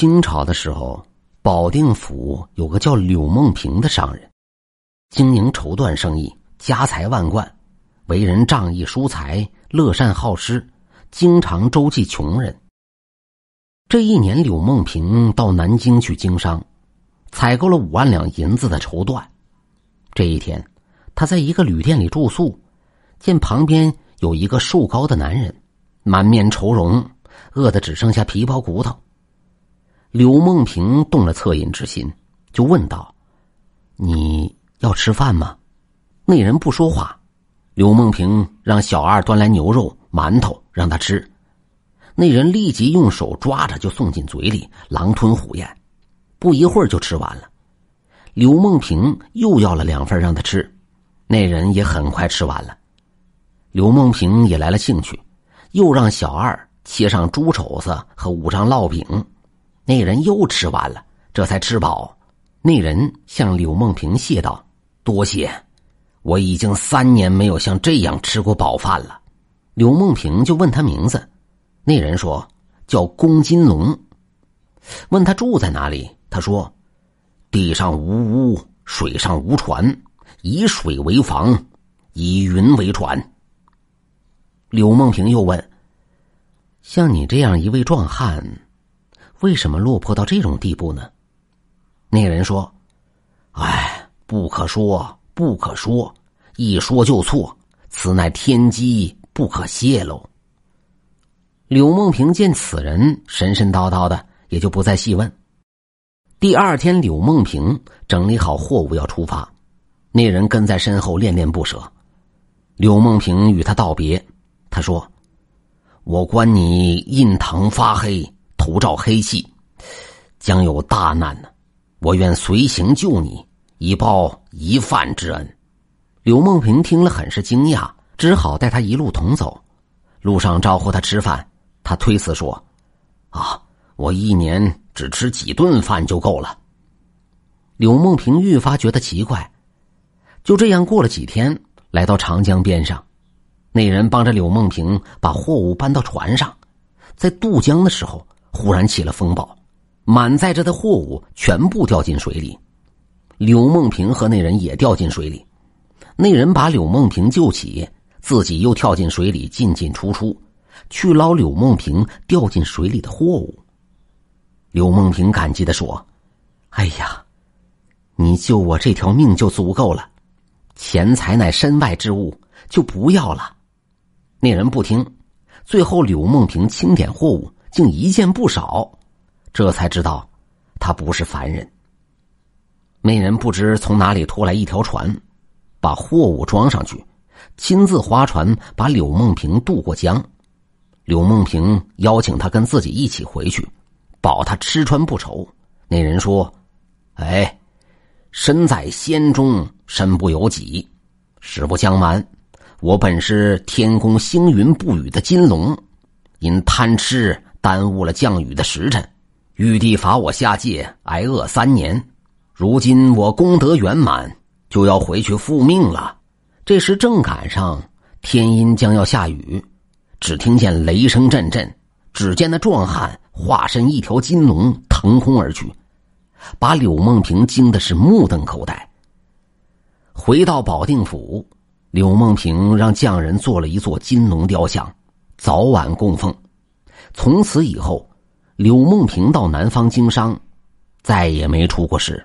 清朝的时候，保定府有个叫柳梦平的商人，经营绸缎生意，家财万贯，为人仗义疏财，乐善好施，经常周济穷人。这一年，柳梦平到南京去经商，采购了五万两银子的绸缎。这一天，他在一个旅店里住宿，见旁边有一个瘦高的男人，满面愁容，饿得只剩下皮包骨头。刘梦萍动了恻隐之心，就问道：“你要吃饭吗？”那人不说话。刘梦萍让小二端来牛肉、馒头让他吃。那人立即用手抓着就送进嘴里，狼吞虎咽，不一会儿就吃完了。刘梦萍又要了两份让他吃，那人也很快吃完了。刘梦萍也来了兴趣，又让小二切上猪肘子和五张烙饼，那人又吃完了，这才吃饱。那人向柳梦萍谢道：“多谢，我已经三年没有像这样吃过饱饭了。”柳梦萍就问他名字。那人说：“叫龚金龙。”问他住在哪里，他说：“地上无屋，水上无船，以水为房，以云为船。”柳梦萍又问：“像你这样一位壮汉，为什么落魄到这种地步呢？”那人说：“哎，不可说，不可说，一说就错，此乃天机，不可泄露。”柳梦萍见此人神神叨叨的，也就不再细问。第二天，柳梦萍整理好货物要出发，那人跟在身后恋恋不舍。柳梦萍与他道别，他说：“我观你印堂发黑，头罩黑气，将有大难呢。我愿随行救你，以报一饭之恩。”柳梦萍听了很是惊讶，只好带他一路同走。路上招呼他吃饭。他推辞说：“啊，我一年只吃几顿饭就够了。”柳梦萍愈发觉得奇怪。就这样过了几天，来到长江边上，那人帮着柳梦萍把货物搬到船上，在渡江的时候，忽然起了风暴，满载着的货物全部掉进水里，柳梦平和那人也掉进水里。那人把柳梦平救起，自己又跳进水里进进出出。去捞柳梦平掉进水里的货物。柳梦平感激的说：“哎呀，你救我这条命就足够了，钱财乃身外之物，就不要了。”那人不听，最后柳梦平清点货物，竟一件不少，这才知道他不是凡人。那人不知从哪里拖来一条船，把货物装上去，亲自划船把柳梦萍渡过江。柳梦萍邀请他跟自己一起回去，保他吃穿不愁。那人说：“哎，身在仙中，身不由己。实不相瞒，我本是天宫星云不雨的金龙，因贪吃耽误了降雨的时辰，玉帝罚我下界挨饿三年。如今我功德圆满，就要回去复命了。这时正赶上天阴将要下雨。”只听见雷声阵阵，只见那壮汉化身一条金龙腾空而去，把柳梦萍惊的是目瞪口呆。回到保定府，柳梦萍让匠人做了一座金龙雕像，早晚供奉。从此以后，柳梦萍到南方经商，再也没出过事。